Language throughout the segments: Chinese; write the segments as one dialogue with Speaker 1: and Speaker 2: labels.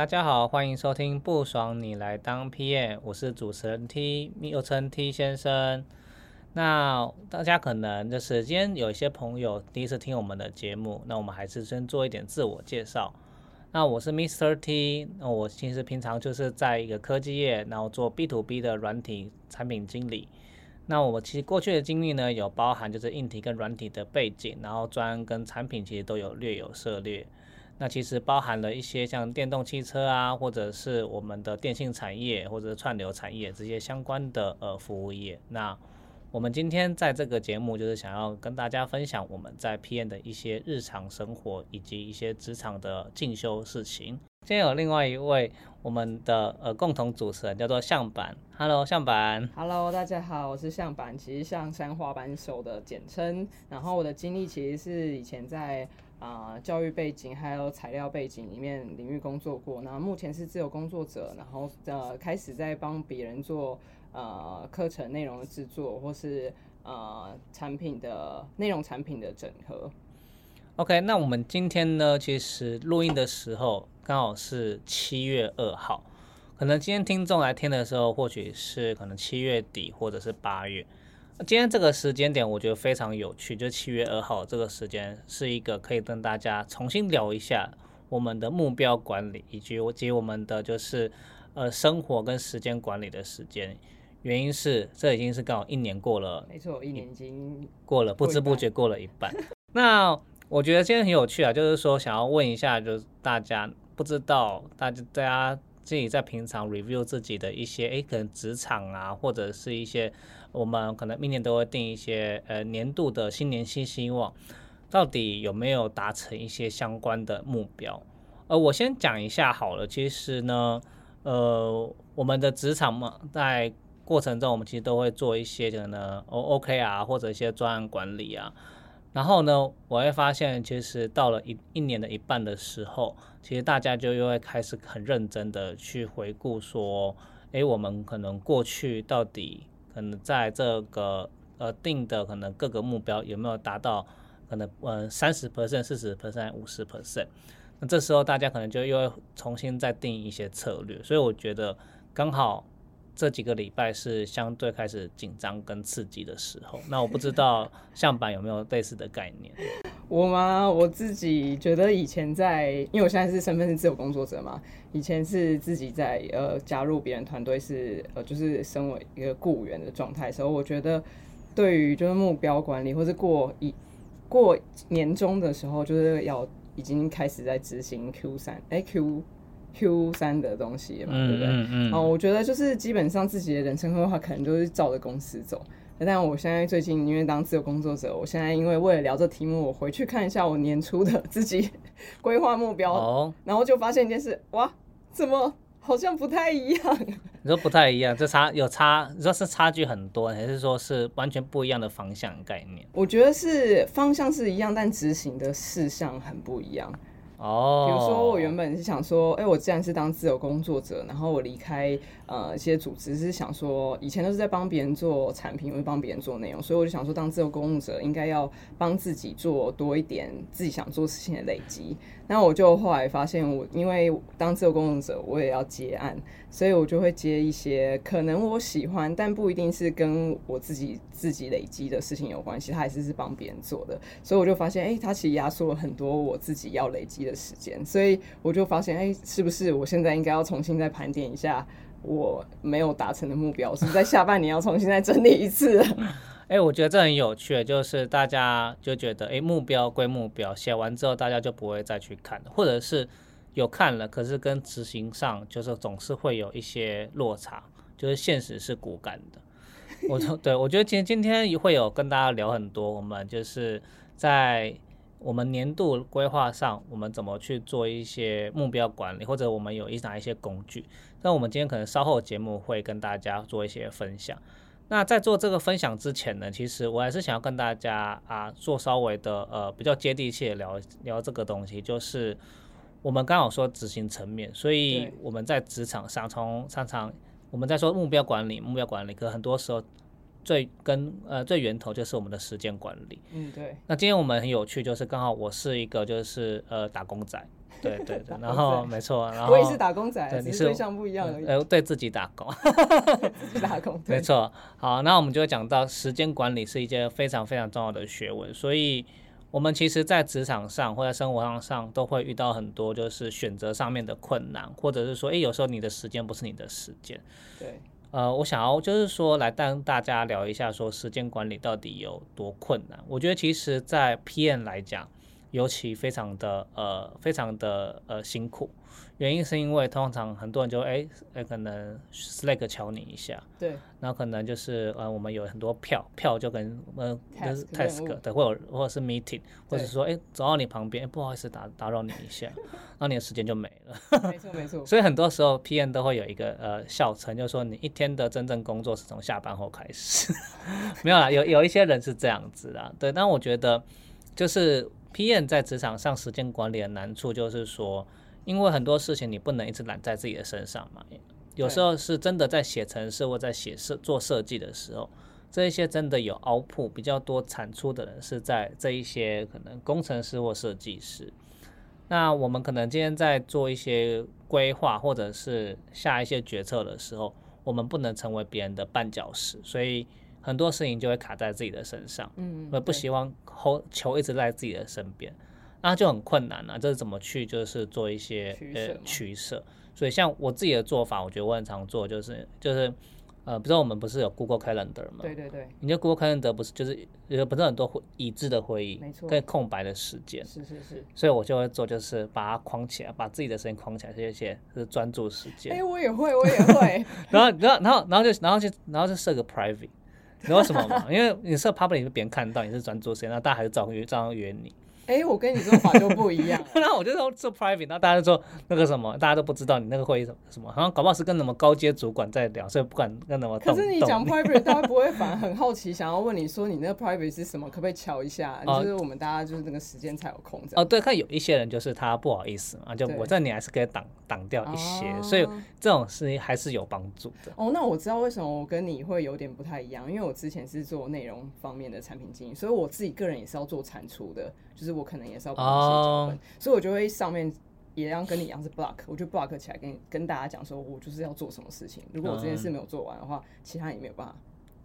Speaker 1: 大家好，欢迎收听不爽你来当 PM，我是主持人 T，又称 T 先生。那大家可能就是今天有一些朋友第一次听我们的节目，那我们还是先做一点自我介绍。那我是 Mr. T，那我其实平常就是在一个科技业，然后做 B to B 的软体产品经理。那我其实过去的经历呢，有包含就是硬体跟软体的背景，然后专跟产品其实都有略有涉猎。那其实包含了一些像电动汽车啊，或者是我们的电信产业或者是串流产业这些相关的呃服务业。那我们今天在这个节目就是想要跟大家分享我们在 PM 的一些日常生活以及一些职场的进修事情。今天有另外一位我们的呃共同主持人叫做向板，Hello 向板
Speaker 2: ，Hello 大家好，我是向板，其实向山滑板手的简称。然后我的经历其实是以前在啊教育背景还有材料背景里面领域工作过，然后目前是自由工作者，然后呃开始在帮别人做。呃，课程内容的制作，或是呃产品的内容产品的整合。
Speaker 1: OK，那我们今天呢，其实录音的时候刚好是七月二号，可能今天听众来听的时候，或许是可能七月底或者是八月。今天这个时间点，我觉得非常有趣，就七月二号这个时间是一个可以跟大家重新聊一下我们的目标管理，以及我及我们的就是呃生活跟时间管理的时间。原因是这已经是刚好一年过了，
Speaker 2: 没错，一年已经
Speaker 1: 过了，不知不觉过了一半。那我觉得今天很有趣啊，就是说想要问一下，就是大家不知道，大家大家自己在平常 review 自己的一些，哎，可能职场啊，或者是一些我们可能明年都会定一些呃年度的新年新希望，到底有没有达成一些相关的目标？呃，我先讲一下好了，其实呢，呃，我们的职场嘛，在过程中，我们其实都会做一些可能 O O K 啊，或者一些专案管理啊。然后呢，我会发现，其实到了一一年的一半的时候，其实大家就又会开始很认真的去回顾说，诶，我们可能过去到底嗯在这个呃定的可能各个目标有没有达到，可能呃三十 percent、四十 percent、五十 percent。那这时候大家可能就又要重新再定一些策略。所以我觉得刚好。这几个礼拜是相对开始紧张跟刺激的时候，那我不知道向板有没有类似的概念？
Speaker 2: 我吗？我自己觉得以前在，因为我现在是身份是自由工作者嘛，以前是自己在呃加入别人团队是呃就是身为一个雇员的状态时候，我觉得对于就是目标管理或是过一过年终的时候，就是要已经开始在执行 Q 三哎 Q。Q 三的东西嘛，对不对？哦，我觉得就是基本上自己的人生规划可能都是照着公司走。但我现在最近因为当自由工作者，我现在因为为了聊这题目，我回去看一下我年初的 自己规划目标，然后就发现一件事，哇，怎么好像不太一样？
Speaker 1: 你说不太一样，这差有差，你说是差距很多，还是说是完全不一样的方向概念？
Speaker 2: 我觉得是方向是一样，但执行的事项很不一样。
Speaker 1: 哦，
Speaker 2: 比如说我原本是想说，哎，我既然是当自由工作者，然后我离开呃一些组织，是想说以前都是在帮别人做产品，或帮别人做内容，所以我就想说，当自由工作者应该要帮自己做多一点自己想做事情的累积。那我就后来发现，我因为当自由工作者，我也要接案，所以我就会接一些可能我喜欢，但不一定是跟我自己自己累积的事情有关系，它还是是帮别人做的。所以我就发现，哎，它其实压缩了很多我自己要累积的时间。所以我就发现，哎，是不是我现在应该要重新再盘点一下我没有达成的目标，是在下半年要重新再整理一次？
Speaker 1: 哎，我觉得这很有趣，就是大家就觉得，哎，目标归目标，写完之后大家就不会再去看，或者是有看了，可是跟执行上就是总是会有一些落差，就是现实是骨感的。我对我觉得今今天会有跟大家聊很多，我们就是在我们年度规划上，我们怎么去做一些目标管理，或者我们有一哪一些工具，那我们今天可能稍后节目会跟大家做一些分享。那在做这个分享之前呢，其实我还是想要跟大家啊做稍微的呃比较接地气的聊聊这个东西，就是我们刚好说执行层面，所以我们在职场上从常常我们在说目标管理，目标管理，可很多时候最跟呃最源头就是我们的时间管理。
Speaker 2: 嗯，对，
Speaker 1: 那今天我们很有趣，就是刚好我是一个就是呃打工仔，对对对，然后没错，然 后
Speaker 2: 我也是打工仔，
Speaker 1: 对你是
Speaker 2: 对象不一样而已。
Speaker 1: 呃对自己打工，
Speaker 2: 自己打工，对
Speaker 1: 没错。好，那我们就会讲到时间管理是一件非常非常重要的学问，所以我们其实在职场上或在生活上上都会遇到很多就是选择上面的困难，或者是说，诶，有时候你的时间不是你的时间。
Speaker 2: 对，
Speaker 1: 呃，我想要就是说来跟大家聊一下，说时间管理到底有多困难。我觉得其实，在 PM 来讲，尤其非常的呃，非常的呃辛苦。原因是因为通常很多人就哎哎可能 Slack 敲你一下，
Speaker 2: 对，
Speaker 1: 然后可能就是呃我们有很多票票就跟呃就是
Speaker 2: Task 任务
Speaker 1: task 对，或者或者是 meeting，或者说哎走到你旁边，哎不好意思打打扰你一下，那你的时间就没了。
Speaker 2: 没错没错，
Speaker 1: 所以很多时候 PM 都会有一个呃笑称，就是说你一天的真正工作是从下班后开始。没有啦，有有一些人是这样子啦，对。但我觉得就是 PM 在职场上时间管理的难处就是说，因为很多事情你不能一直揽在自己的身上嘛，有时候是真的在写程式或在写设做设计的时候。这一些真的有 output 比较多产出的人是在这一些可能工程师或设计师，那我们可能今天在做一些规划或者是下一些决策的时候，我们不能成为别人的绊脚石，所以很多事情就会卡在自己的身上，
Speaker 2: 嗯，
Speaker 1: 我不希望后球一直在自己的身边，那就很困难了、这是怎么去就是做一些呃
Speaker 2: 取舍？
Speaker 1: 所以像我自己的做法，我觉得我很常做就是就是呃，比如说我们不是有 Google Calendar 吗？
Speaker 2: 对对对，
Speaker 1: 你就 Google Calendar 不是就是有不是很多会已知的会议，
Speaker 2: 没错
Speaker 1: 跟空白的时间，
Speaker 2: 是是是。
Speaker 1: 所以我就会做，就是把它框起来，把自己的时间框起来，这些是专注时间。
Speaker 2: 哎，我也会，我也会。
Speaker 1: 然后，然后，然后，然后就，然后就，然后就设个 private。你知道为什么吗？因为你设 public，别人看到你是专注时间，那大家还是照约照样约你。
Speaker 2: 哎，我跟你做法就不一样。
Speaker 1: 然后我就说做 private，然后大家就说那个什么，大家都不知道你那个会议什么什么，好像搞不好是跟什么高阶主管在聊，所以不管跟什么。
Speaker 2: 可是你讲 private，大家不会反而很好奇，想要问你说你那个 private 是什么？可不可以瞧一下？
Speaker 1: 哦
Speaker 2: 就是我们大家就是那个时间才有空这样。
Speaker 1: 哦，对，看有一些人就是他不好意思嘛，就我这你还是可以挡挡掉一些，所以
Speaker 2: 哦
Speaker 1: 这种事情还是有帮助的。
Speaker 2: 哦，那我知道为什么我跟你会有点不太一样，因为我之前是做内容方面的产品经营，所以我自己个人也是要做产出的，就是我可能也是要帮你写脚本，
Speaker 1: 哦
Speaker 2: 所以我就会上面也要跟你一样是 block，我就 block 起来跟跟大家讲说，我就是要做什么事情，如果我这件事没有做完的话，其他人也没有办法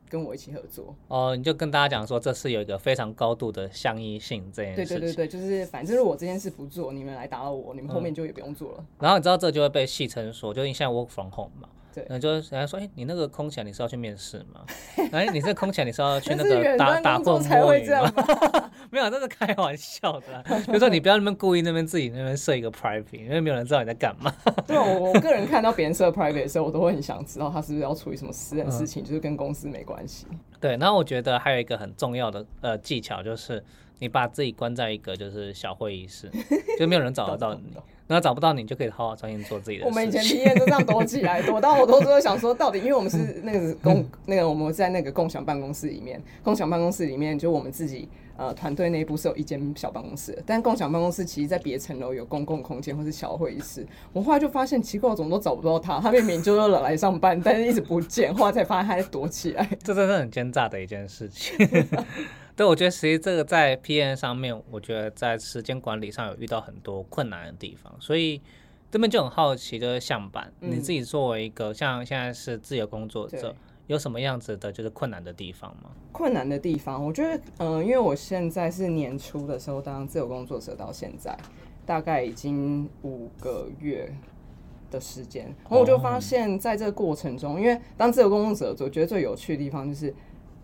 Speaker 2: 跟我一起合作。
Speaker 1: 哦，你就跟大家讲说，这是有一个非常高度的相依性这件事情。
Speaker 2: 对对对对，就是反正如果我这件事不做，你们来打扰我，你们后面
Speaker 1: 嗯
Speaker 2: 就也不用做了。
Speaker 1: 然后你知道这就会被戏称说，就你现在 work from home 嘛，
Speaker 2: 对
Speaker 1: 那就是人家说，哎、你那个空姐你是要去面试吗？哎，你这空姐你是要去那个 打打混
Speaker 2: 作才会这
Speaker 1: 摸鱼吗
Speaker 2: 样？
Speaker 1: 没有，这是开玩笑的、啊。就说你不要那边故意那边自己那边设一个 private，因为没有人知道你在干嘛。
Speaker 2: 对，我我个人看到别人设 private 的时候，我都会很想知道他是不是要处理什么私人事情，就是跟公司没关系。
Speaker 1: 对，然后我觉得还有一个很重要的呃技巧，就是你把自己关在一个就是小会议室，就没有人找得到你然后找不到你，就可以好好专心做自己的
Speaker 2: 我们以前。体验就这样躲起来，躲到我都都想说，到底因为我们是那个共 那个我们在那个共享办公室里面，共享办公室里面就我们自己呃团队内部是有一间小办公室的，但共享办公室其实在别层楼有公共空间或是小会议室。我后来就发现奇怪，我怎么都找不到他，他明明就是来上班，但是一直不见，后来才发现他在躲起来。
Speaker 1: 这真的很奸诈的一件事情。对，我觉得其实这个在 P N 上面，我觉得在时间管理上有遇到很多困难的地方，所以这边就很好奇，就是向板，你
Speaker 2: 嗯。
Speaker 1: 自己作为一个像现在是自由工作者，有什么样子的就是困难的地方吗？
Speaker 2: 困难的地方，我觉得，嗯、因为我现在是年初的时候当自由工作者，到现在大概已经五个月的时间，然后我就发现，在这个过程中，因为当自由工作者，我觉得最有趣的地方就是，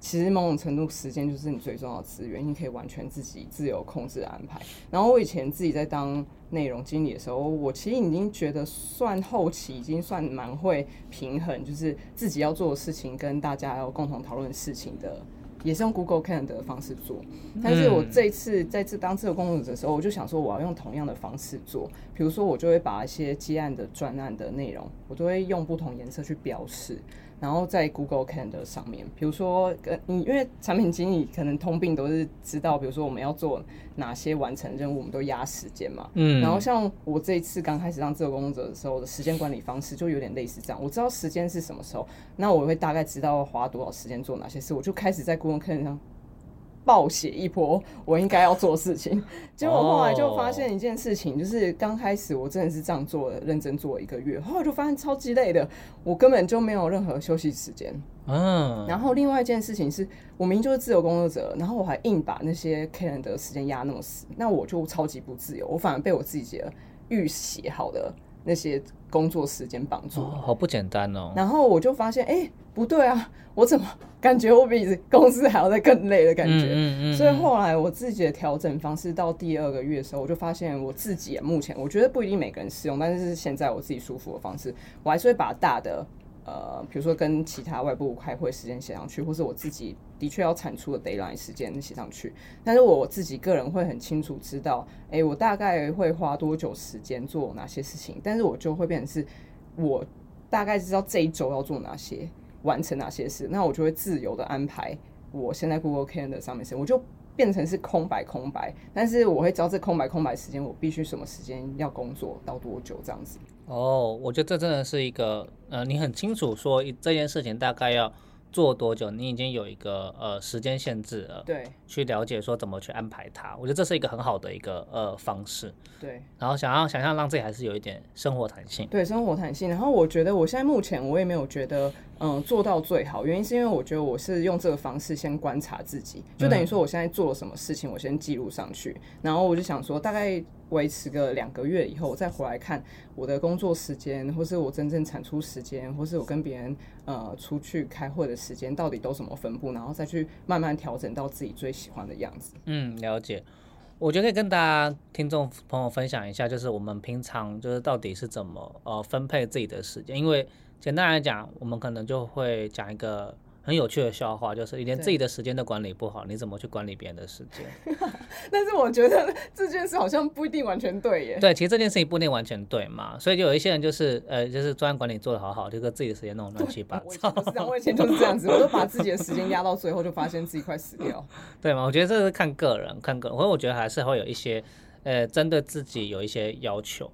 Speaker 2: 其实某种程度时间就是你最重要的资源，你可以完全自己自由控制安排。然后我以前自己在当内容经理的时候，我其实已经觉得算后期已经算蛮会平衡，就是自己要做的事情跟大家要共同讨论事情的。也是用 Google Calendar 的方式做，但是我这一次在这当自由工作者的时候，我就想说我要用同样的方式做，比如说我就会把一些接案的专案的内容，我都会用不同颜色去标示，然后在 Google Calendar 上面，比如说跟你，因为产品经理可能通病都是知道，比如说我们要做哪些完成任务，我们都压时间嘛。
Speaker 1: 嗯，
Speaker 2: 然后像我这一次刚开始当自由工作者的时候的时间管理方式就有点类似这样，我知道时间是什么时候，那我会大概知道花多少时间做哪些事，我就开始在 Google Calendar 上。暴写一波我应该要做事情，结果后来就发现一件事情，就是刚开始我真的是这样做的，认真做了一个月，后来就发现超级累的，我根本就没有任何休息时间。嗯，然后另外一件事情是我明明就是自由工作者，然后我还硬把那些 K 人的时间压那么死，那我就超级不自由，我反而被我自己的预写好的那些工作时间绑住，
Speaker 1: 好不简单哦。
Speaker 2: 然后我就发现，哎，不对啊，我怎么？感觉我比公司还要再更累的感觉，所以后来我自己的调整方式到第二个月的时候，我就发现我自己目前我觉得不一定每个人适用，但是现在我自己舒服的方式，我还是会把大的呃，比如说跟其他外部开会时间写上去，或是我自己的确要产出的 d a y l i n e 时间写上去。但是我自己个人会很清楚知道，哎，我大概会花多久时间做哪些事情，但是我就会变成是我大概知道这一周要做哪些。完成哪些事，那我就会自由的安排。我现在 Google Calendar 上面是，我就变成是空白空白，但是我会知道这空白空白时间，我必须什么时间要工作到多久这样子。
Speaker 1: 哦，我觉得这真的是一个，呃，你很清楚说这件事情大概要。做多久？你已经有一个呃时间限制了，
Speaker 2: 对，
Speaker 1: 去了解说怎么去安排它，我觉得这是一个很好的一个呃方式，
Speaker 2: 对。
Speaker 1: 然后想要想象让自己还是有一点生活弹性，
Speaker 2: 对，生活弹性。然后我觉得我现在目前我也没有觉得嗯做到最好，原因是因为我觉得我是用这个方式先观察自己，就等于说我现在做了什么事情，我先记录上去，然后我就想说大概。维持个两个月以后，我再回来看我的工作时间，或是我真正产出时间，或是我跟别人呃出去开会的时间，到底都什么分布，然后再去慢慢调整到自己最喜欢的样子。
Speaker 1: 嗯，了解。我觉得可以跟大家听众朋友分享一下，就是我们平常就是到底是怎么呃分配自己的时间，因为简单来讲，我们可能就会讲一个。很有趣的笑话就是，你连自己的时间都管理不好，你怎么去管理别人的时间？
Speaker 2: 但是我觉得这件事好像不一定完全对耶。
Speaker 1: 对，其实这件事情不一定完全对嘛，所以就有一些人就是呃，就是专案管理做得好好，就跟自己的时间弄乱七八糟。
Speaker 2: 我以前就是这样子，我都把自己的时间压到最后，就发现自己快死掉。
Speaker 1: 对嘛？我觉得这是看个人，看个人，或者我觉得还是会有一些呃，针对自己有一些要求。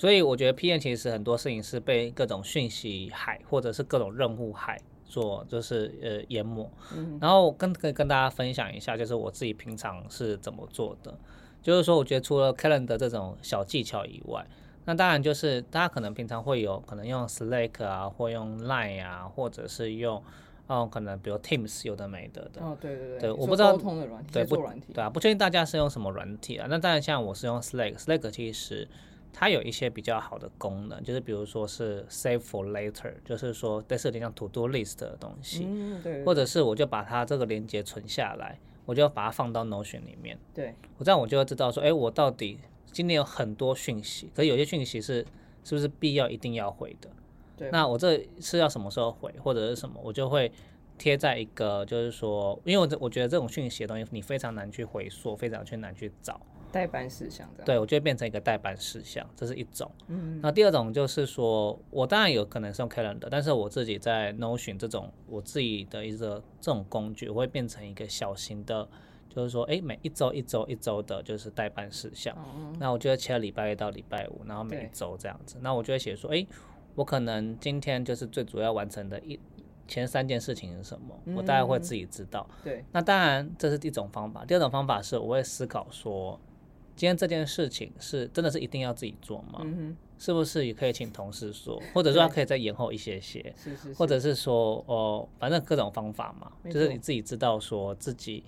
Speaker 1: 所以我觉得 P N 其实很多事情是被各种讯息海，或者是各种任务海。做就是呃淹没。嗯，然后跟可以跟大家分享一下，就是我自己平常是怎么做的。就是说，我觉得除了 Calendar 这种小技巧以外，那当然就是大家可能平常会有可能用 Slack 啊，或用 Line 啊，或者是用哦可能比如 Teams 有的没的的。
Speaker 2: 哦，对对
Speaker 1: 对，对，我不知道沟通的软体
Speaker 2: 对
Speaker 1: 不对啊，不确定大家是用什么软体啊。那当然像我是用 Slack，Slack 其实。它有一些比较好的功能，就是比如说是 save for later，就是说在设定像 to do list 的东西，
Speaker 2: 嗯，对，
Speaker 1: 或者是我就把它这个连接存下来，我就把它放到 Notion 里面，
Speaker 2: 对，
Speaker 1: 我这样我就会知道说，哎，我到底今天有很多讯息，可是有些讯息是是不是必要一定要回的？
Speaker 2: 对，
Speaker 1: 那我这是要什么时候回，或者是什么，我就会贴在一个，就是说，因为我我觉得这种讯息的东西你非常难去回溯，非常去难去找。
Speaker 2: 代办事项这样，
Speaker 1: 对我就会变成一个代办事项，这是一种。嗯，那第二种就是说，我当然有可能是用 Calendar，但是我自己在 Notion 这种我自己的一个这种工具，我会变成一个小型的，就是说，哎，每一周一周一周的，就是代办事项。那我就会切礼拜一到礼拜五，然后每一周这样子。那我就会写说，哎，我可能今天就是最主要完成的一前三件事情是什么，我大概会自己知道。
Speaker 2: 对，
Speaker 1: 那当然这是一种方法。第二种方法是，我会思考说。今天这件事情是真的是一定要自己做吗？是不是也可以请同事说，或者说可以再延后一些些，或者是说哦，反正各种方法嘛，就是你自己知道说自己，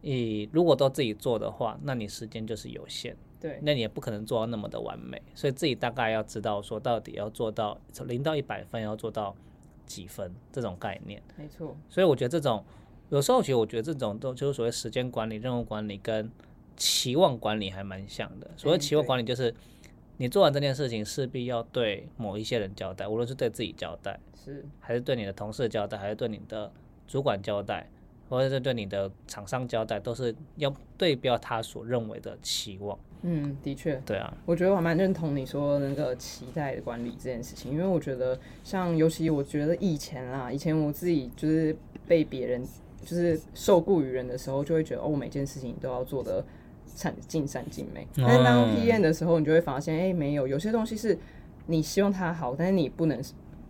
Speaker 1: 你如果都自己做的话，那你时间就是有限，
Speaker 2: 对，
Speaker 1: 那你也不可能做到那么的完美，所以自己大概要知道说到底要做到从零到一百分要做到几分这种概念，
Speaker 2: 没错。
Speaker 1: 所以我觉得这种有时候其实我觉得这种都就是所谓时间管理、任务管理跟。期望管理还蛮像的。所谓期望管理，就是你做完这件事情，势必要对某一些人交代，无论是对自己交代，
Speaker 2: 是
Speaker 1: 还是对你的同事交代，还是对你的主管交代，或者是对你的厂商交代，都是要对标他所认为的期望。
Speaker 2: 嗯，的确，
Speaker 1: 对啊，
Speaker 2: 我觉得我还蛮认同你说那个期待的管理这件事情，因为我觉得像尤其我觉得以前啦，以前我自己就是被别人就是受雇于人的时候，就会觉得哦，我每件事情都要做的善尽善尽美。但是当 PM 的时候，你就会发现，哎、没有，有些东西是你希望它好，但是你不能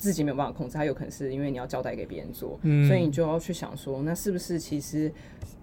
Speaker 2: 自己没有办法控制，它有可能是因为你要交代给别人做，所以你就要去想说，那是不是其实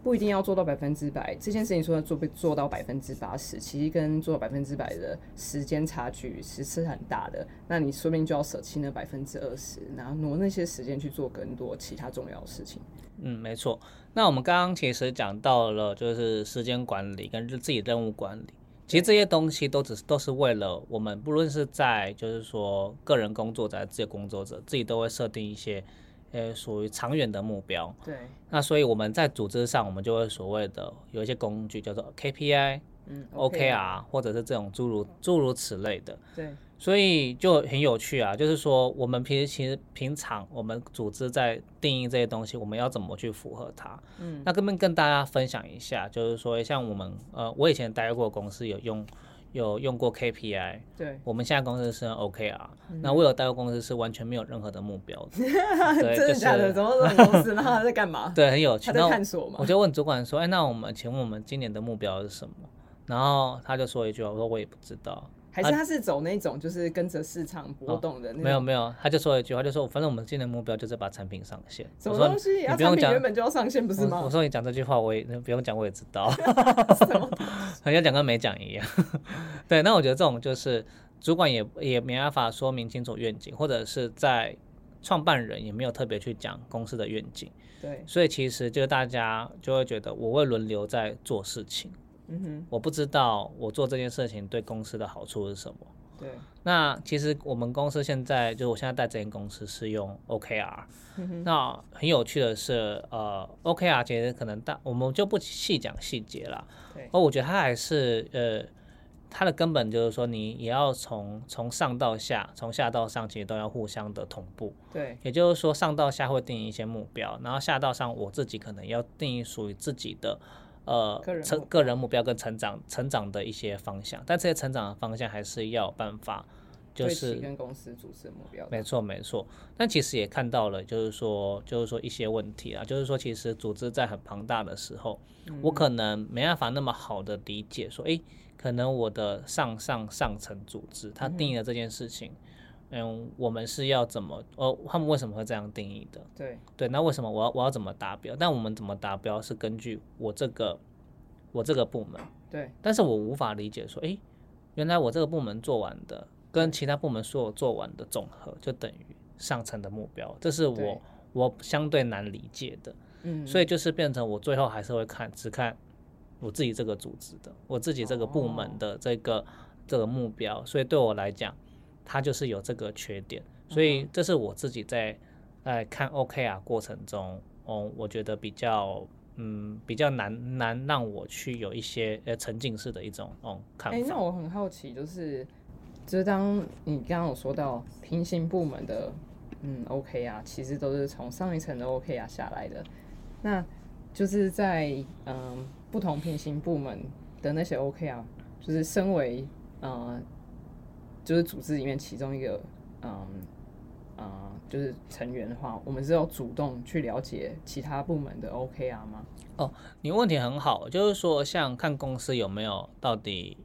Speaker 2: 不一定要做到百分之百，这件事情说要做被做到百分之八十，其实跟做到百分之百的时间差距其实是很大的。那你说不定就要舍弃那百分之二十，然后挪那些时间去做更多其他重要的事情。
Speaker 1: 嗯，没错。那我们刚刚其实讲到了，就是时间管理跟自己任务管理。其实这些东西都只是都是为了我们，不论是在就是说个人工作者、还是自己工作者，自己都会设定一些，呃，属于长远的目标。
Speaker 2: 对，
Speaker 1: 那所以我们在组织上，我们就会所谓的有一些工具叫做 KPI、
Speaker 2: 嗯
Speaker 1: OKR，或者是这种诸如诸如此类的。
Speaker 2: 对，
Speaker 1: 所以就很有趣啊，就是说我们平时其实平常我们组织在定义这些东西，我们要怎么去符合它？嗯，那跟跟跟大家分享一下，就是说像我们呃，我以前待过公司有用有用过 KPI，
Speaker 2: 对，
Speaker 1: 我们现在公司是 OKR，、那我有待过公司是完全没有任何的目标的，对，
Speaker 2: 真的
Speaker 1: 就
Speaker 2: 假的？
Speaker 1: 是
Speaker 2: 怎么这种公司？然后他在干嘛？
Speaker 1: 对，很有趣。
Speaker 2: 他在探索嘛
Speaker 1: 我？就问主管说，哎，那我们请问我们今年的目标是什么？然后他就说一句话，我说我也不知道。
Speaker 2: 还是他是走那种就是跟着市场波动的？
Speaker 1: 没有没有，他就说了一句话，就说反正我们今年目标就是把产品上线。
Speaker 2: 什么东西？啊，
Speaker 1: 你不用讲
Speaker 2: 产品原，本就要上线，不是吗
Speaker 1: 我我？说你讲这句话，我也不用讲，我也知道，好像讲跟没讲一样。对，那我觉得这种就是主管也也没办法说明清楚愿景，或者是在创办人也没有特别去讲公司的愿景，
Speaker 2: 对，
Speaker 1: 所以其实就大家就会觉得我会轮流在做事情，
Speaker 2: 嗯哼，
Speaker 1: 我不知道我做这件事情对公司的好处是什么。
Speaker 2: 对，
Speaker 1: 那其实我们公司现在就是我现在带这间公司是用 OKR，、那很有趣的是，呃，OKR 其实可能大我们就不细讲细节了，
Speaker 2: 对。
Speaker 1: 而我觉得它还是呃，它的根本就是说你也要从从上到下，从下到上，其实都要互相的同步，
Speaker 2: 对，
Speaker 1: 也就是说上到下会定义一些目标，然后下到上我自己可能要定义属于自己的。呃
Speaker 2: 个人，目
Speaker 1: 成个人目标跟成长成长的一些方向，但这些成长的方向还是要有办法，就是
Speaker 2: 齐跟公司组织的目标。
Speaker 1: 没错，没错。但其实也看到了，就是说，就是说一些问题啊，就是说，其实组织在很庞大的时候，我可能没办法那么好的理解，说，诶，可能我的上上上层组织他定义了这件事情，嗯，我们是要怎么，哦，他们为什么会这样定义的？
Speaker 2: 对，
Speaker 1: 对，那为什么我要我要怎么达标？但我们怎么达标是根据我这个我这个部门，
Speaker 2: 对，
Speaker 1: 但是我无法理解说，诶，原来我这个部门做完的跟其他部门所有做完的总和就等于上层的目标，这是我我相对难理解的。
Speaker 2: 嗯，
Speaker 1: 所以就是变成我最后还是会看只看我自己这个组织的，我自己这个部门的这个、这个目标，所以对我来讲，它就是有这个缺点，所以这是我自己在在看 OKR 过程中，哦，我觉得比较嗯比较难难让我去有一些呃沉浸式的一种哦看
Speaker 2: 哎、
Speaker 1: 法。
Speaker 2: 那我很好奇，就是就是当你刚刚有说到平行部门的，嗯，OK 啊，其实都是从上一层的 OK 啊下来的，那就是在嗯不同平行部门的那些 OK 啊，就是身为呃就是组织里面其中一个嗯呃就是成员的话，我们是要主动去了解其他部门的 OKR 吗？
Speaker 1: 哦你问题很好，就是说像看公司有没有到底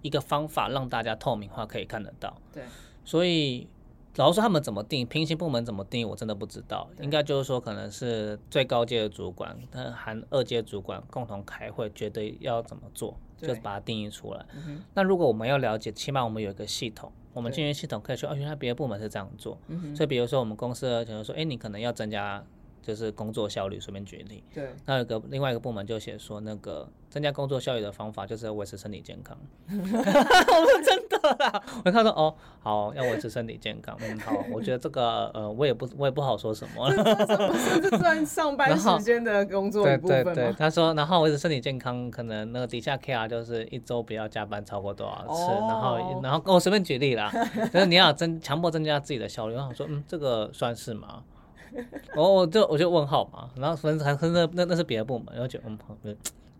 Speaker 1: 一个方法让大家透明化可以看得到。
Speaker 2: 对，
Speaker 1: 所以老实说他们怎么定平行部门怎么定，我真的不知道。应该就是说，可能是最高阶的主管，他含二阶主管共同开会，觉得要怎么做，
Speaker 2: 对
Speaker 1: 就把它定义出来。
Speaker 2: 嗯
Speaker 1: 那如果我们要了解，起码我们有一个系统，我们
Speaker 2: 对
Speaker 1: 进入系统可以说，哦，原来别的部门是这样做。
Speaker 2: 嗯，
Speaker 1: 所以比如说我们公司可能说，哎，你可能要增加就是工作效率，随便举例。
Speaker 2: 对，
Speaker 1: 那有个另外一个部门就写说，那个增加工作效率的方法就是要维持身体健康。我说真的啦，我看到哦，好要维持身体健康，嗯，好，我觉得这个呃，我也不我也不好说什么了。
Speaker 2: 这这算上班时间的工作部分吗？
Speaker 1: 对对，他说，然后维持身体健康，可能那个底下 KR 就是一周不要加班超过多少次，然
Speaker 2: 哦
Speaker 1: 后然后我随便举例啦，就是你要增强迫增加自己的效率。我说，嗯，这个算是吗？我我就我就问号嘛，然后分还分那那那是别的部门，然后就嗯，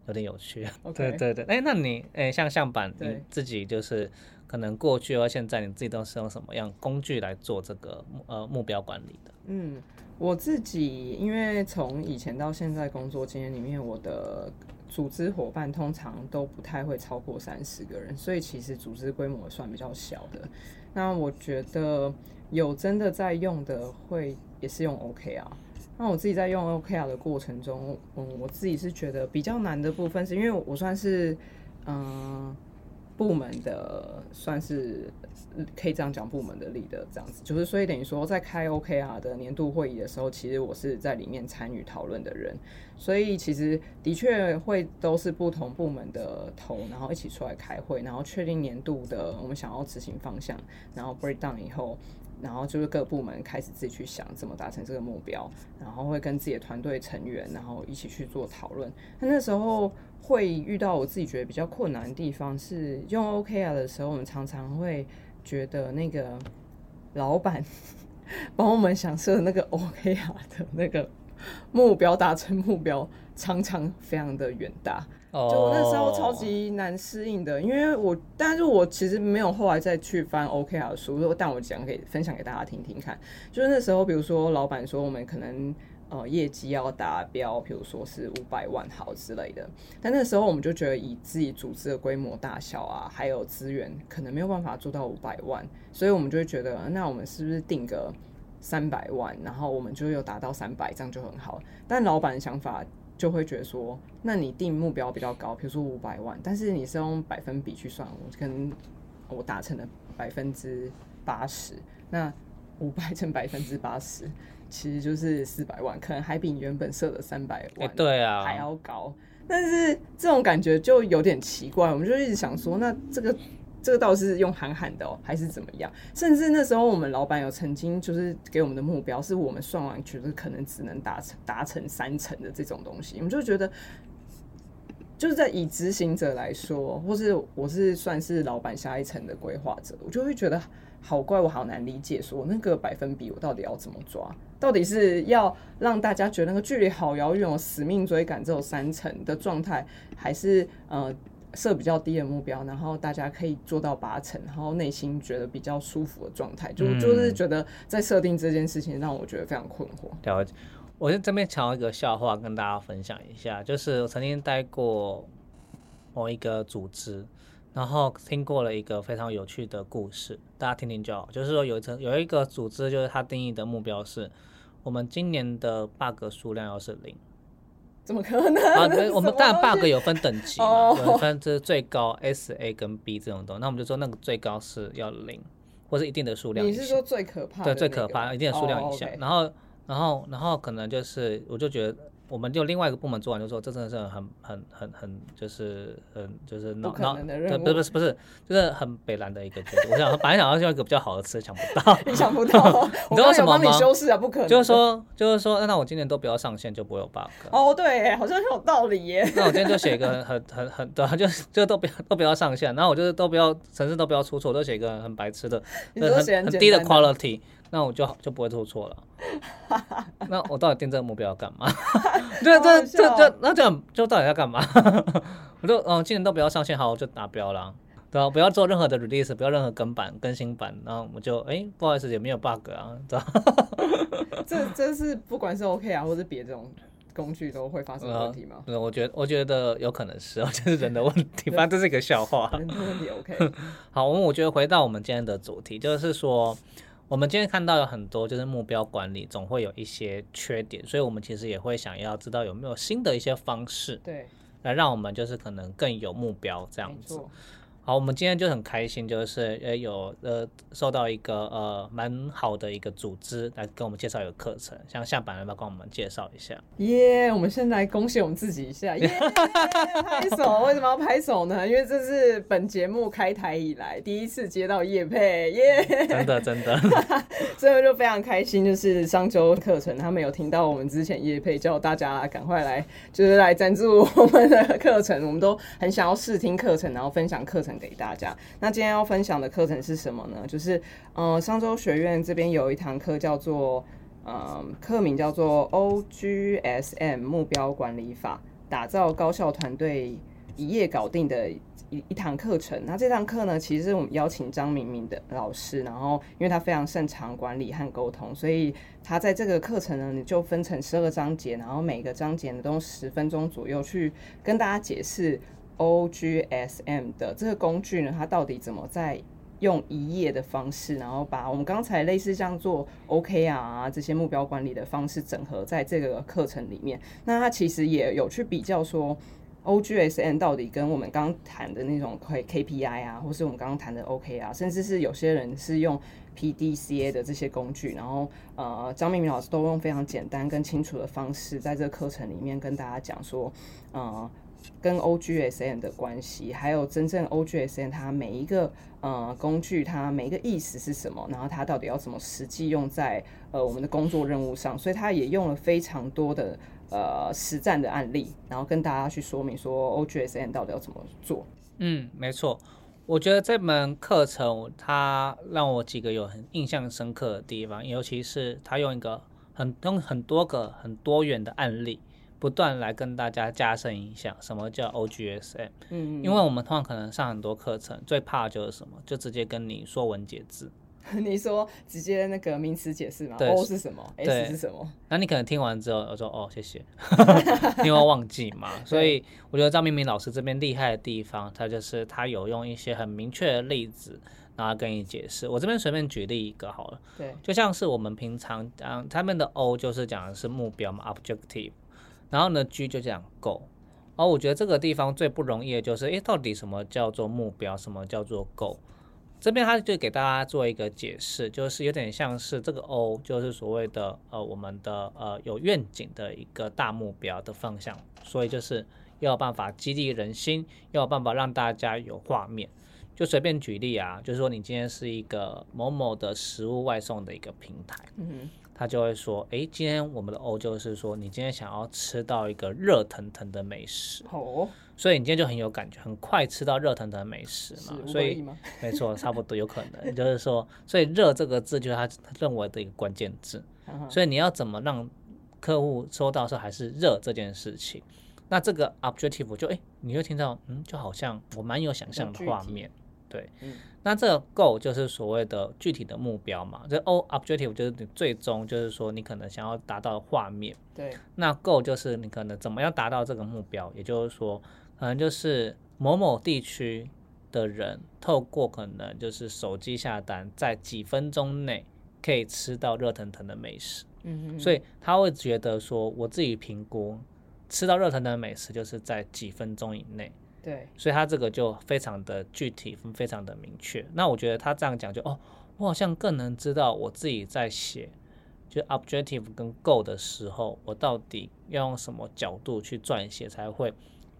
Speaker 1: 有点有趣。对对对，哎，那你哎，像像板你自己就是可能过去或现在你自己都是用什么样工具来做这个呃目标管理的？
Speaker 2: 嗯，我自己因为从以前到现在工作经验里面，我的组织伙伴通常都不太会超过三十个人，所以其实组织规模算比较小的。那我觉得有真的在用的会也是用 OKR。那我自己在用 OKR 的过程中，嗯，我自己是觉得比较难的部分，是因为我算是嗯、部门的算是可以这样讲部门的力的这样子，就是所以等于说在开 OKR 的年度会议的时候，其实我是在里面参与讨论的人，所以其实的确会都是不同部门的头，然后一起出来开会，然后确定年度的我们想要执行方向，然后 break down 以后。然后就是各部门开始自己去想怎么达成这个目标，然后会跟自己的团队成员，然后一起去做讨论。那那时候会遇到我自己觉得比较困难的地方是，用 OKR 的时候，我们常常会觉得那个老板 帮我们想设那个 OKR 的那个目标达成目标，常常非常的远大。
Speaker 1: 哦
Speaker 2: 就我那时候超级难适应的，因为我，但是我其实没有后来再去翻 OKR 的书，但我讲给分享给大家听听看。就是那时候，比如说老板说我们可能呃业绩要达标，比如说是五百万好之类的，但那时候我们就觉得以自己组织的规模大小啊，还有资源，可能没有办法做到五百万，所以我们就会觉得，那我们是不是定个三百万，然后我们就有达到三百，这样就很好。但老板的想法就会觉得说，那你定目标比较高，比如说五百万，但是你是用百分比去算，我可能我达成了百分之八十，那五百乘百分之八十，其实就是四百万，可能还比你原本设的三百
Speaker 1: 哎
Speaker 2: 万
Speaker 1: 对啊，
Speaker 2: 还要高。但是这种感觉就有点奇怪，我们就一直想说，那这个这个到底是用喊喊的哦，还是怎么样？甚至那时候我们老板有曾经就是给我们的目标，是我们算完觉得可能只能达成达成三成的这种东西，我们就觉得。就是在以执行者来说，或是我是算是老板下一层的规划者，我就会觉得好怪，我好难理解，说那个百分比我到底要怎么抓？到底是要让大家觉得那个距离好遥远哦，死命追赶只有三成的状态，还是呃设比较低的目标，然后大家可以做到八成，然后内心觉得比较舒服的状态？就
Speaker 1: 嗯
Speaker 2: 就是觉得在设定这件事情让我觉得非常困惑。
Speaker 1: 了解。我就这边讲一个笑话跟大家分享一下，就是我曾经待过某一个组织，然后听过了一个非常有趣的故事，大家听听就好。就是说有一层有一个组织，就是它定义的目标是，我们今年的 bug 数量要是零。
Speaker 2: 怎么可能？
Speaker 1: 啊，对，我们当然 bug 有分等级嘛，
Speaker 2: 哦
Speaker 1: 有分就是最高 S、A 跟 B 这种东西，那我们就说那个最高是要零，或是一定的数量。
Speaker 2: 你是说最可怕、
Speaker 1: 对，最可怕，一定的数量以下。然后，然后，然后可能就是，我就觉得，我们就另外一个部门做完就说，这真的是很很很很，就是很就是脑脑，不是不是不是，就是很北蓝的一个决定。我想本来想要用一个比较好的词，想不到。
Speaker 2: 你 想不到，我
Speaker 1: 知道
Speaker 2: 刚刚有帮你修饰啊，不可能。
Speaker 1: 就是，说，就是说，那我今年都不要上线，就不会有 bug。
Speaker 2: 哦，对，好像很有道理耶。
Speaker 1: 那我今天就写一个很很很对啊，就就都不要都不要上线，然后我就是都不要城市都不要出错，都写一个很白痴的，很很很低的 quality，那我就就不会做错了。那我到底定这个目标要干嘛？这
Speaker 2: 好好
Speaker 1: 这这这那这样就到底要干嘛？我就嗯，今年都不要上线，好，我就达标了。对啊，不要做任何的 release，不要任何更版更新版，然后我就哎、不好意思，也没有 bug 啊，对吧？
Speaker 2: 这这是不管是 OK 啊，或者别这种工具都会发生的问题吗？
Speaker 1: 对，我觉得我觉得有可能是，我觉得是人的问题，反正这是一个笑话。
Speaker 2: 人的问题 OK，
Speaker 1: 好，我们我觉得回到我们今天的主题，就是说，我们今天看到有很多就是目标管理总会有一些缺点，所以我们其实也会想要知道有没有新的一些方式
Speaker 2: 对，
Speaker 1: 来让我们就是可能更有目标这样子。好，我们今天就很开心，就是呃有呃受到一个呃蛮好的一个组织来跟我们介绍一个课程，像下板要不要跟我们介绍一下？
Speaker 2: 耶我们先来恭喜我们自己一下，耶、拍手！为什么要拍手呢？因为这是本节目开台以来第一次接到叶佩，耶、
Speaker 1: 真的真的，
Speaker 2: 所以就非常开心，就是上周课程他们有听到我们之前叶佩叫大家赶快来，就是来赞助我们的课程，我们都很想要试听课程，然后分享课程给大家。那今天要分享的课程是什么呢？就是呃，商周学院这边有一堂课叫做。嗯，课名叫做 OGSM 目标管理法。打造高效团队一夜搞定的一一堂课程。那这堂课呢，其实是我们邀请张明明的老师，然后因为他非常擅长管理和沟通，所以他在这个课程呢，你就分成十二个章节，然后每个章节呢都十分钟左右去跟大家解释 OGSM 的这个工具呢，它到底怎么在用一页的方式，然后把我们刚才类似这样做 OK 啊这些目标管理的方式整合在这个课程里面。那它其实也有去比较说 OGSM 到底跟我们刚谈的那种 K KPI 啊，或是我们刚刚谈的 OK 啊，甚至是有些人是用 PDCA 的这些工具，然后呃张明明老师都用非常简单跟清楚的方式，在这个课程里面跟大家讲说，呃。跟 O G S N 的关系，还有真正 O G S N 它每一个呃工具，它每一个意思是什么，然后它到底要怎么实际用在呃我们的工作任务上，所以它也用了非常多的呃实战的案例，然后跟大家去说明说 O G S N 到底要怎么做。
Speaker 1: 嗯，没错，我觉得这门课程它让我几个有很印象深刻的地方，尤其是它用一个很用很多个很多元的案例。不断来跟大家加深印象，什么叫 OGSM？嗯，因为我们通常可能上很多课程，最怕就是什么，就直接跟你说文解字。
Speaker 2: 你说直接那个名词解释吗？O 是什么？S 是什么？
Speaker 1: 那你可能听完之后，我说哦，谢谢，因为忘记嘛。所以我觉得张明明老师这边厉害的地方，他就是他有用一些很明确的例子，然后跟你解释。我这边随便举例一个好了，
Speaker 2: 对，
Speaker 1: 就像是我们平常讲他们的 O 就是讲的是目标嘛，Objective。然后呢，G 就这样 Go，而我觉得这个地方最不容易的就是，诶，到底什么叫做目标，什么叫做 Go？这边他就给大家做一个解释，就是有点像是这个 O，就是所谓的呃我们的呃有愿景的一个大目标的方向，所以就是要有办法激励人心，要有办法让大家有画面。就随便举例啊，就是说你今天是一个某某的食物外送的一个平台，嗯。他就会说：“哎，今天我们的欧就是说，你今天想要吃到一个热腾腾的美食，
Speaker 2: 哦，
Speaker 1: 所以你今天就很有感觉，很快吃到热腾腾的美食嘛。所以 没错，差不多有可能，就是说，所以热这个字就是他认为的一个关键字。所以你要怎么让客户收到时候还是热这件事情？那这个 objective 就哎，你会听到，嗯，就好像我蛮有想象的画面。”对，那这个 goal 就是所谓的具体的目标嘛，这 O objective 就是你最终就是说你可能想要达到的画面。
Speaker 2: 对，
Speaker 1: 那 goal 就是你可能怎么样达到这个目标，也就是说，可能就是某某地区的人透过可能就是手机下单，在几分钟内可以吃到热腾腾的美食。嗯嗯。所以他会觉得说，我自己评估吃到热腾腾的美食就是在几分钟以内。
Speaker 2: 对，
Speaker 1: 所以他这个就非常的具体，非常的明确。那我觉得他这样讲就哦，我好像更能知道我自己在写就 objective 跟 goal 的时候，我到底要用什么角度去撰写才会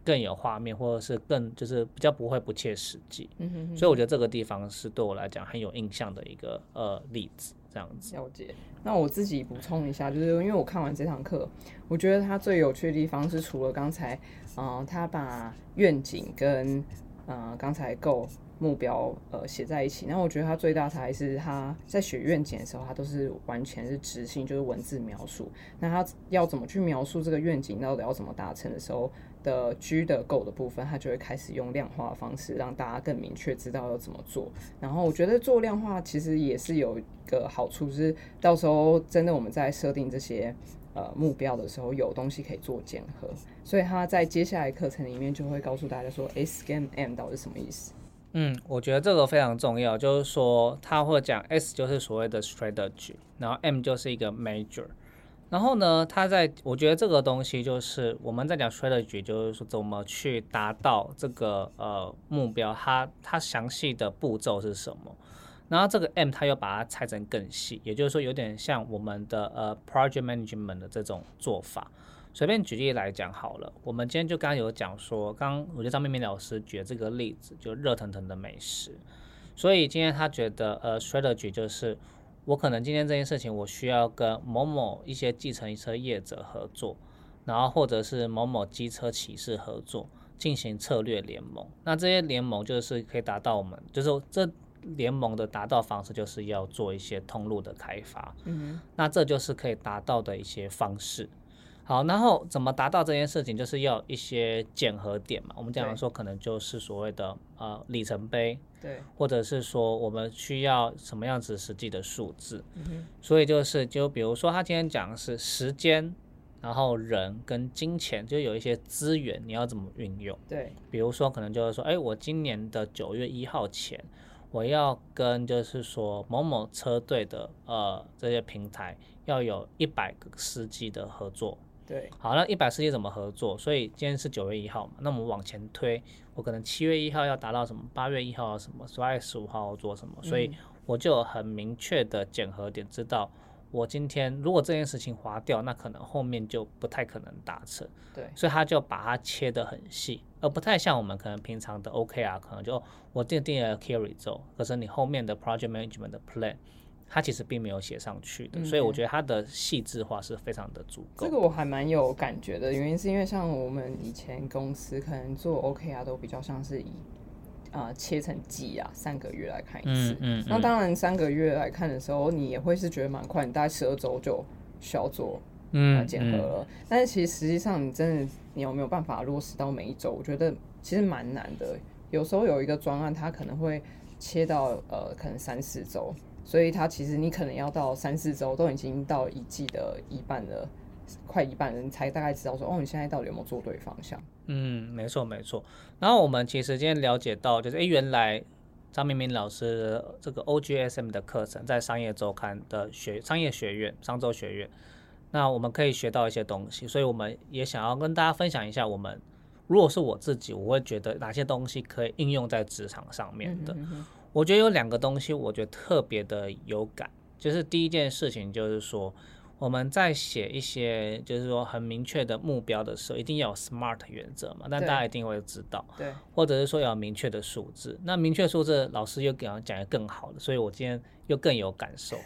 Speaker 1: 更有画面，或者是更就是比较不会不切实际。嗯哼。所以我觉得这个地方是对我来讲很有印象的一个呃例子。这样子。
Speaker 2: 了解。那我自己补充一下，就是因为我看完这堂课，我觉得它最有趣的地方是除了刚才。嗯，他把愿景跟嗯刚才够目标呃写在一起，那我觉得他最大才是他在写愿景的时候，他都是完全是执行，就是文字描述。那他要怎么去描述这个愿景，到底要怎么达成的时候的 G 的够的部分，他就会开始用量化的方式，让大家更明确知道要怎么做。然后我觉得做量化其实也是有一个好处，就是到时候真的我们在设定这些。呃，目标的时候有东西可以做检核，所以他在接下来课程里面就会告诉大家说，S 跟 M 到底是什么意思？
Speaker 1: 嗯，我觉得这个非常重要，就是说他会讲 S 就是所谓的 strategy，然后 M 就是一个 major，然后呢，他在我觉得这个东西就是我们在讲 strategy，就是说怎么去达到这个呃目标，它它详细的步骤是什么？然后这个 M 它又把它拆成更细，也就是说有点像我们的呃 project management 的这种做法。随便举例来讲好了，我们今天就刚刚有讲说，刚我觉得张明明老师举这个例子就热腾腾的美食，所以今天他觉得呃 strategy 就是我可能今天这件事情我需要跟某某一些计程车业者合作，然后或者是某某机车骑士合作进行策略联盟，那这些联盟就是可以达到我们就是这。联盟的达到方式就是要做一些通路的开发，嗯，那这就是可以达到的一些方式。好，然后怎么达到这件事情，就是要一些检核点嘛。我们讲
Speaker 2: 对
Speaker 1: 说，可能就是所谓的呃里程碑，
Speaker 2: 对，
Speaker 1: 或者是说我们需要什么样子实际的数字。
Speaker 2: 嗯哼，
Speaker 1: 所以就是就比如说他今天讲的是时间，然后人跟金钱，就有一些资源你要怎么运用。
Speaker 2: 对，
Speaker 1: 比如说可能就是说，哎，我今年的九月一号前，我要跟就是说某某车队的呃这些平台要有一百个司机的合作。
Speaker 2: 对，
Speaker 1: 好，那一百世界怎么合作？所以今天是九月一号嘛，那我们往前推，我可能七月一号要达到什么，八月一号要什么，十二月十五号要做什么，所以我就有很明确的检核点，知道我今天如果这件事情划掉，那可能后面就不太可能达成。
Speaker 2: 对，
Speaker 1: 所以他就把它切得很细，而不太像我们可能平常的 OK 啊可能就我定定了 key result，可是你后面的 project management 的 plan，它其实并没有写上去的，所以我觉得它的细致化是非常的足够。
Speaker 2: 这个我还蛮有感觉的，原因是因为像我们以前公司可能做 OKR 都比较像是以啊、呃切成季啊三个月来看一次。
Speaker 1: 嗯嗯
Speaker 2: 那当然三个月来看的时候，你也会是觉得蛮快，你大概十二周就需要做呃
Speaker 1: 嗯
Speaker 2: 检核了。但是其实实际上你真的你有没有办法落实到每一周？我觉得其实蛮难的。有时候有一个专案，它可能会切到呃可能三四周，所以它其实你可能要到三四周都已经到一季的一半了，快一半了，你才大概知道说哦，你现在到底有没有做对方向？
Speaker 1: 嗯，没错没错。然后我们其实今天了解到，就是诶，原来张明明老师的这个 OGSM 的课程在商业周刊的学商业学院商周学院，那我们可以学到一些东西，所以我们也想要跟大家分享一下，我们如果是我自己，我会觉得哪些东西可以应用在职场上面的。
Speaker 2: 嗯哼
Speaker 1: 我觉得有两个东西，我觉得特别的有感，就是第一件事情就是说，我们在写一些就是说很明确的目标的时候，一定要有 SMART 原则嘛，
Speaker 2: 那
Speaker 1: 大家一定会知道，
Speaker 2: 对，
Speaker 1: 或者是说要有明确的数字。那明确数字，老师又给我讲的更好的，所以我今天又更有感受。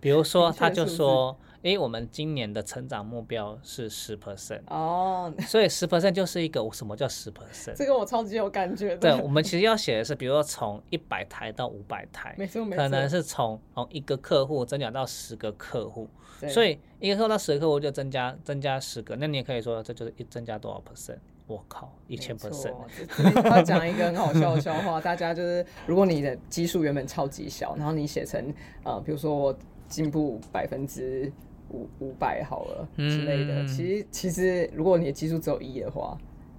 Speaker 1: 比如说，他就说，诶，我们今年的成长目标是十 percent，
Speaker 2: 哦，
Speaker 1: 所以十 percent 就是一个什么叫十 percent？
Speaker 2: 这个我超级有感觉的。
Speaker 1: 对，我们其实要写的是，比如说从一百台到五百台，
Speaker 2: 没错没错，
Speaker 1: 可能是从从一个客户增长到十个客户，所以一个客户到十个客户就增加增加十个，那你也可以说这就是一增加多少 percent？我靠，一千 percent！
Speaker 2: 这这边要讲一个很好笑的笑话，大家就是，如果你的基数原本超级小，然后你写成呃，比如说我进步百分之五五百好了之类的，
Speaker 1: 嗯
Speaker 2: 其实其实如果你的基数只有一的话，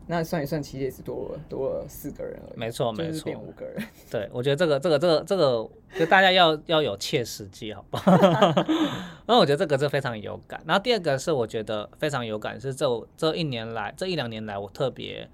Speaker 2: 那算一算，其实也是多了多了四个人而已，
Speaker 1: 没错没错。
Speaker 2: 变，五个人。
Speaker 1: 对我觉得这个这个这个这个，就大家要要有切实际，好不好？然后我觉得这个是非常有感。然后第二个是我觉得非常有感，是这这一年来这一两年来我特别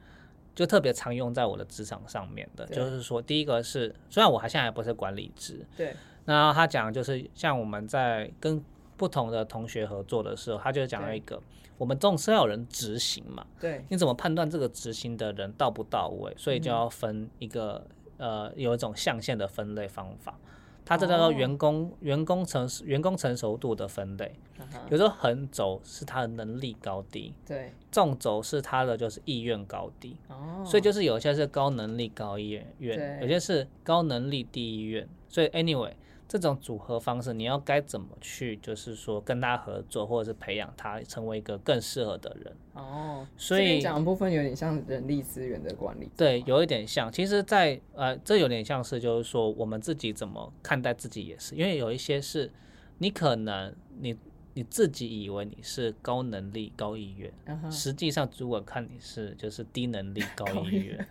Speaker 1: 就特别常用在我的职场上面的，就是说第一个是虽然我还现在还不是管理职，
Speaker 2: 对。
Speaker 1: 那他讲就是像我们在跟不同的同学合作的时候，他就讲了一个，我们总是要有人执行嘛，
Speaker 2: 对
Speaker 1: 你怎么判断这个执行的人到不到位？所以就要分一个、呃，有一种象限的分类方法，它这叫做
Speaker 2: 哦
Speaker 1: 员工、员工成员工成熟度的分类。有时候横轴是他的能力高低，
Speaker 2: 对
Speaker 1: 纵轴是他的就是意愿高低。
Speaker 2: 哦，
Speaker 1: 所以就是有些是高能力高意愿，
Speaker 2: 对
Speaker 1: 有些是高能力低意愿。所以 anyway，这种组合方式，你要该怎么去，就是说跟他合作，或者是培养他成为一个更适合的人。
Speaker 2: 哦，
Speaker 1: 所以
Speaker 2: 讲的部分有点像人力资源的管理，
Speaker 1: 对，有一点像。其实在，呃，这有点像是，就是说我们自己怎么看待自己也是，因为有一些是你可能你你自己以为你是高能力高意愿，实际上主管看你是就是低能力高意愿，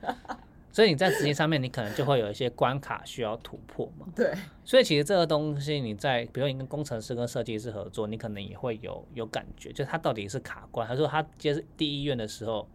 Speaker 1: 所以你在执行上面你可能就会有一些关卡需要突破嘛。
Speaker 2: 对
Speaker 1: 所以其实这个东西你在，比如你跟工程师跟设计师合作，你可能也会有有感觉，就是他到底是卡关，还是说他接第一院的时候，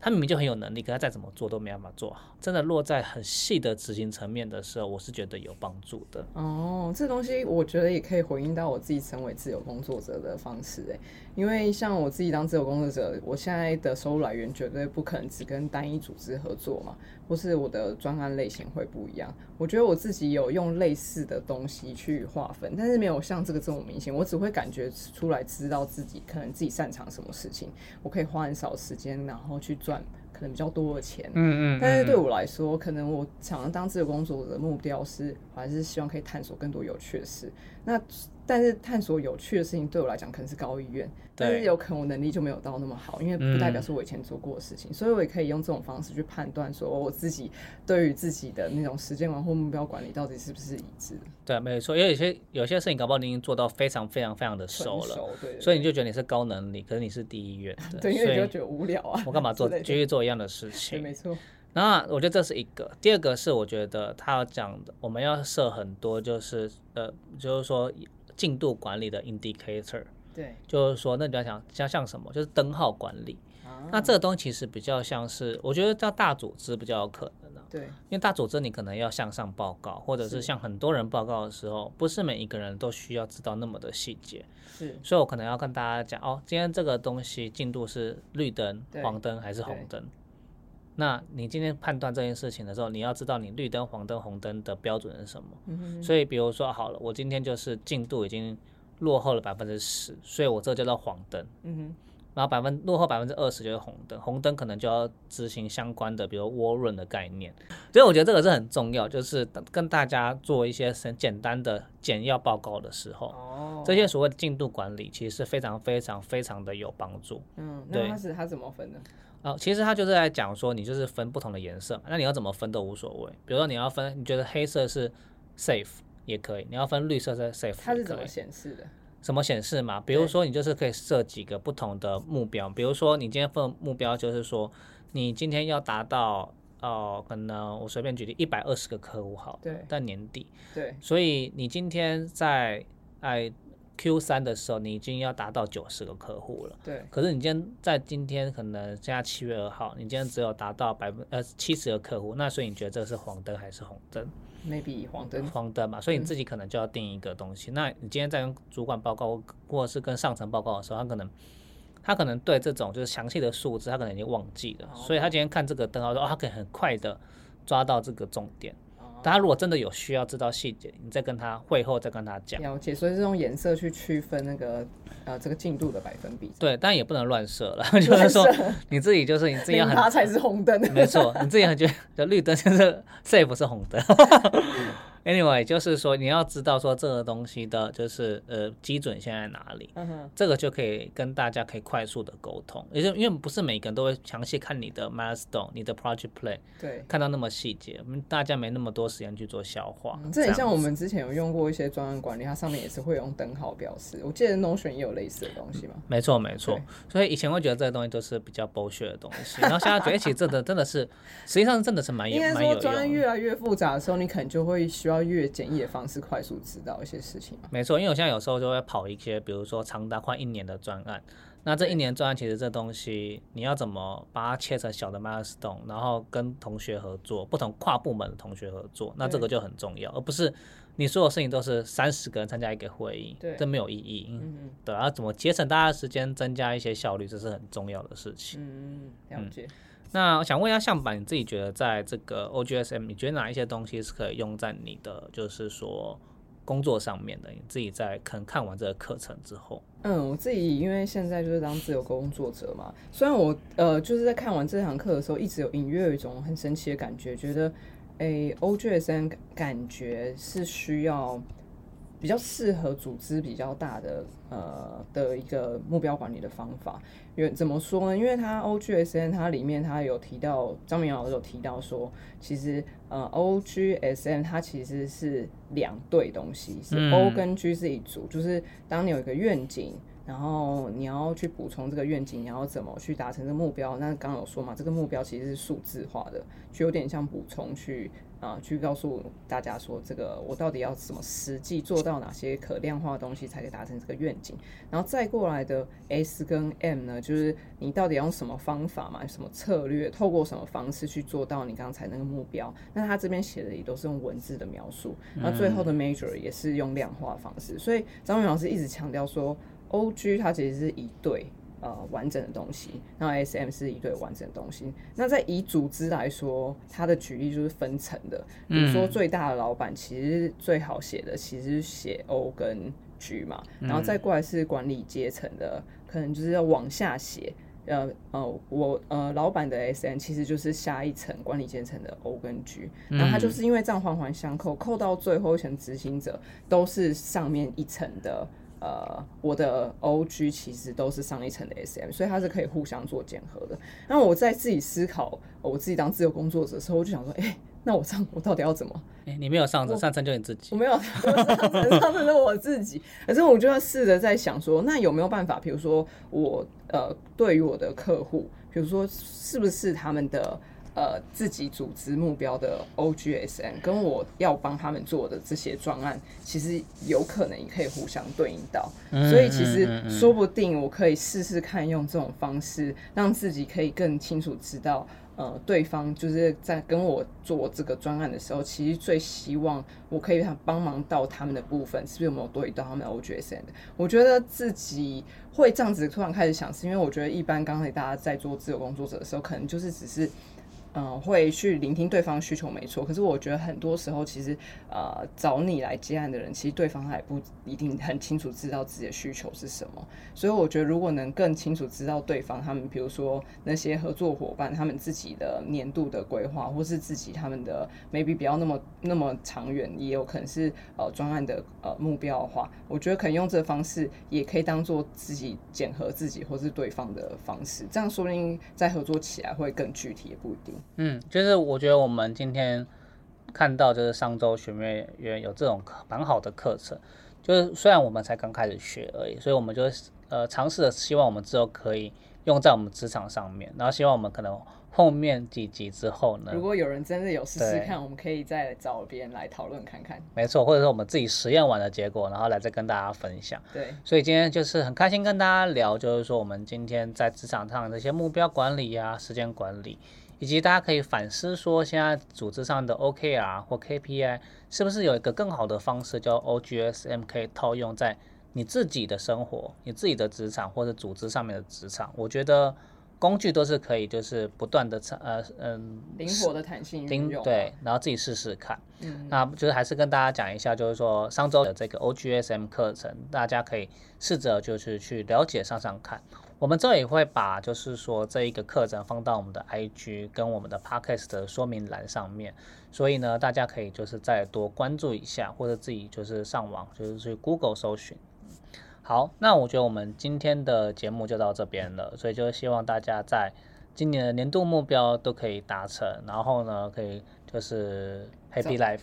Speaker 1: 他明明就很有能力，可他再怎么做都没办法做好。真的落在很细的执行层面的时候，我是觉得有帮助的。
Speaker 2: 哦，这东西我觉得也可以回应到我自己成为自由工作者的方式哎，因为像我自己当自由工作者，我现在的收入来源绝对不可能只跟单一组织合作嘛，或是我的专案类型会不一样。我觉得我自己有用类似的东西去划分，但是没有像这个这么明显，我只会感觉出来，知道自己可能自己擅长什么事情，我可以花很少时间，然后去赚可能比较多的钱。
Speaker 1: 嗯嗯
Speaker 2: 但是对我来说，可能我想要当自由工作者的目标是，我还是希望可以探索更多有趣的事。那但是探索有趣的事情对我来讲可能是高意愿，但是有可能我能力就没有到那么好，因为不代表是我以前做过的事情，所以我也可以用这种方式去判断，说我自己对于自己的那种时间管或目标管理到底是不是一致。
Speaker 1: 对，没错，因为有些有些事情搞不好你已经做到非常非常非常的熟了，
Speaker 2: 对，
Speaker 1: 所以你就觉得你是高能力，可是你是第一愿，
Speaker 2: 对，因为你就觉得无聊啊，
Speaker 1: 我干嘛做继续做一样的事情？
Speaker 2: 没错。
Speaker 1: 那我觉得这是一个，第二个是我觉得他要讲的，我们要设很多，就是呃，就是说进度管理的 indicator，
Speaker 2: 对，
Speaker 1: 就是说那你要想像像什么，就是灯号管理。那这个东西其实比较像是，我觉得叫大组织比较有可能的，
Speaker 2: 对，
Speaker 1: 因为大组织你可能要向上报告，或者是向很多人报告的时候，不是每一个人都需要知道那么的细节，
Speaker 2: 是，
Speaker 1: 所以我可能要跟大家讲，哦，今天这个东西进度是绿灯、黄灯还是红灯。那你今天判断这件事情的时候，你要知道你绿灯、黄灯、红灯的标准是什么。嗯所以比如说好了，我今天就是进度已经落后了百分之十，所以我这叫做黄灯。嗯哼。然后百分落后百分之二十就是红灯，红灯可能就要执行相关的，比如涡轮的概念。所以我觉得这个是很重要，就是跟大家做一些很简单的简要报告的时候，哦，这些所谓的进度管理其实是非常非常非常的有帮助。
Speaker 2: 嗯，那它是它怎么分的？
Speaker 1: 哦，其实他就是在讲说，你就是分不同的颜色，那你要怎么分都无所谓。比如说你要分，你觉得黑色是 safe 也可以，你要分绿色是 safe，
Speaker 2: 它是怎么显示的？
Speaker 1: 什么显示嘛？比如说你就是可以设几个不同的目标，比如说你今天分目标就是说，你今天要达到哦，可能我随便举例一百二十个客户好，
Speaker 2: 对，
Speaker 1: 在年底，
Speaker 2: 对，
Speaker 1: 所以你今天在哎。Q 三的时候，你已经要达到九十个客户了。
Speaker 2: 对。
Speaker 1: 可是你今天在今天可能现在七月二号，你今天只有达到百分呃七十个客户，那所以你觉得这是黄灯还是红灯
Speaker 2: ？Maybe 黄灯。
Speaker 1: 黄灯嘛，所以你自己可能就要定一个东西。那你今天在跟主管报告或者是跟上层报告的时候，他可能他可能对这种就是详细的数字，他可能已经忘记了，所以他今天看这个灯号说，哦，他可以很快的抓到这个重点。他如果真的有需要知道细节，你再跟他会后再跟他讲。
Speaker 2: 了解，所以是用颜色去区分那个呃这个进度的百分比。
Speaker 1: 对，但也不能乱设了，就是说你自己就是你自己要很。
Speaker 2: 它才是红灯。
Speaker 1: 没错，你自己很觉得绿灯就是 safe 是红灯。Anyway，就是说你要知道说这个东西的，就是呃基准现在哪里，这个就可以跟大家可以快速的沟通。也就因为不是每个人都会详细看你的 milestone、你的 project plan，
Speaker 2: 对，
Speaker 1: 看到那么细节，我们大家没那么多时间去做消化。
Speaker 2: 这很像我们之前有用过一些专案管理，它上面也是会用灯号表示。我记得 Notion 也有类似的东西嘛。
Speaker 1: 没错没错，所以以前会觉得这个东西都是比较剥削的东西，然后现在觉得其实真的真的是，实际上真的是蛮有蛮有用。应该说
Speaker 2: 专案越来越复杂的时候，你可能就会需要越简易的。方式快速知道一些事情
Speaker 1: 没错，因为我现在有时候就会跑一些，比如说长达快一年的专案。那这一年专案其实这东西，你要怎么把它切成小的 milestone，然后跟同学合作，不同跨部门的同学合作，那这个就很重要，而不是你所有事情都是三十个人参加一个会议，
Speaker 2: 对，
Speaker 1: 这没有意义。嗯对，然后怎么节省大家的时间，增加一些效率，这是很重要的事情。
Speaker 2: 嗯嗯，了解。
Speaker 1: 那我想问一下向板，你自己觉得在这个 OGSM，你觉得哪一些东西是可以用在你的，就是说工作上面的？你自己在可能看完这个课程之后，
Speaker 2: 嗯，我自己因为现在就是当自由工作者嘛，虽然我呃就是在看完这堂课的时候，一直有隐约有一种很神奇的感觉，觉得诶 OGSM 感觉是需要。比较适合组织比较大的呃的一个目标管理的方法，因为怎么说呢？因为它 OGSN 它里面它有提到，张明老师有提到说，其实呃 OGSN 它其实是两对东西，是 O 跟 G 是一组，就是当你有一个愿景。然后你要去补充这个愿景，你要怎么去达成这个目标？那刚刚有说嘛，这个目标其实是数字化的，就有点像补充去啊，去告诉大家说，这个我到底要怎么实际做到哪些可量化的东西，才可以达成这个愿景？然后再过来的 S 跟 M 呢，就是你到底要用什么方法嘛，什么策略，透过什么方式去做到你刚才那个目标？那他这边写的也都是用文字的描述，那最后的 Major 也是用量化方式。所以张明老师一直强调说。O G 它其实是一对呃完整的东西，那 S M 是一对完整的东西。那在以组织来说，它的举例就是分层的，比如说最大的老板其实最好写的其实写 O 跟 G 嘛，然后再过来是管理阶层的，可能就是要往下写。呃呃，我呃老板的 S N 其实就是下一层管理阶层的 O 跟 G，然后他就是因为这样环环相扣，扣到最后一层执行者都是上面一层的。呃，我的 O G 其实都是上一层的 S M，所以它是可以互相做检核的。那我在自己思考我自己当自由工作者的时候，我就想说，哎，那我上我到底要怎么？
Speaker 1: 哎，你没有上层，上层就你自己。
Speaker 2: 我没有 上层，上层是我自己。可是我就要试着在想说，那有没有办法？比如说我呃，对于我的客户，比如说是不是他们的。呃，自己组织目标的 OGSN，跟我要帮他们做的这些专案，其实有可能也可以互相对应到，所以其实说不定我可以试试看用这种方式，让自己可以更清楚知道，呃，对方就是在跟我做这个专案的时候，其实最希望我可以他帮忙到他们的部分，是不是有没有对到他们的 OGSM？我觉得自己会这样子突然开始想，是因为我觉得一般刚才大家在做自由工作者的时候，可能就是只是。嗯，会去聆听对方需求没错，可是我觉得很多时候其实，呃，找你来接案的人，其实对方还不一定很清楚知道自己的需求是什么。所以我觉得如果能更清楚知道对方他们，比如说那些合作伙伴他们自己的年度的规划，或是自己他们的 maybe 不要那么那么长远，也有可能是呃专案的呃目标的话，我觉得可以用这个方式，也可以当做自己检核自己或是对方的方式，这样说不定在合作起来会更具体，也不一定。
Speaker 1: 嗯，就是我觉得我们今天看到，就是上周学妹员有这种蛮好的课程，就是虽然我们才刚开始学而已，所以我们就呃尝试的希望我们之后可以用在我们职场上面，然后希望我们可能后面几集之后呢，
Speaker 2: 如果有人真的有试试看，我们可以再找别人来讨论看看。
Speaker 1: 没错，或者说我们自己实验完的结果，然后来再跟大家分享。
Speaker 2: 对，
Speaker 1: 所以今天就是很开心跟大家聊，就是说我们今天在职场上这些目标管理呀、时间管理。以及大家可以反思说，现在组织上的 OKR 或 KPI 是不是有一个更好的方式，叫 OGSM 可以套用在你自己的生活、你自己的职场或者组织上面的职场？我觉得工具都是可以，就是不断的呃嗯
Speaker 2: 灵活的弹性运用，
Speaker 1: 对，然后自己试试看。嗯，那就是还是跟大家讲一下，就是说上周的这个 OGSM 课程，大家可以试着就是去了解上上看。我们这也会把，就是说这一个课程放到我们的 IG 跟我们的 Podcast 的说明栏上面，所以呢，大家可以就是再多关注一下，或者自己就是上网，就是去 Google 搜寻。好，那我觉得我们今天的节目就到这边了，所以就希望大家在今年的年度目标都可以达成，然后呢，可以就是。Happy life，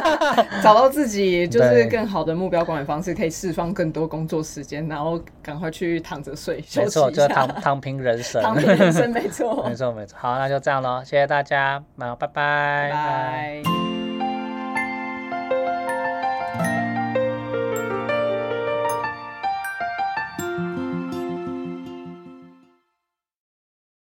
Speaker 2: 找到自己就是更好的目标管理方式，可以释放更多工作时间，然后赶快去躺着睡，
Speaker 1: 没错，就躺躺平人生，
Speaker 2: 躺平人生，没错，
Speaker 1: 没错，没错。好，那就这样喽，谢谢大家，那拜拜，
Speaker 2: 拜。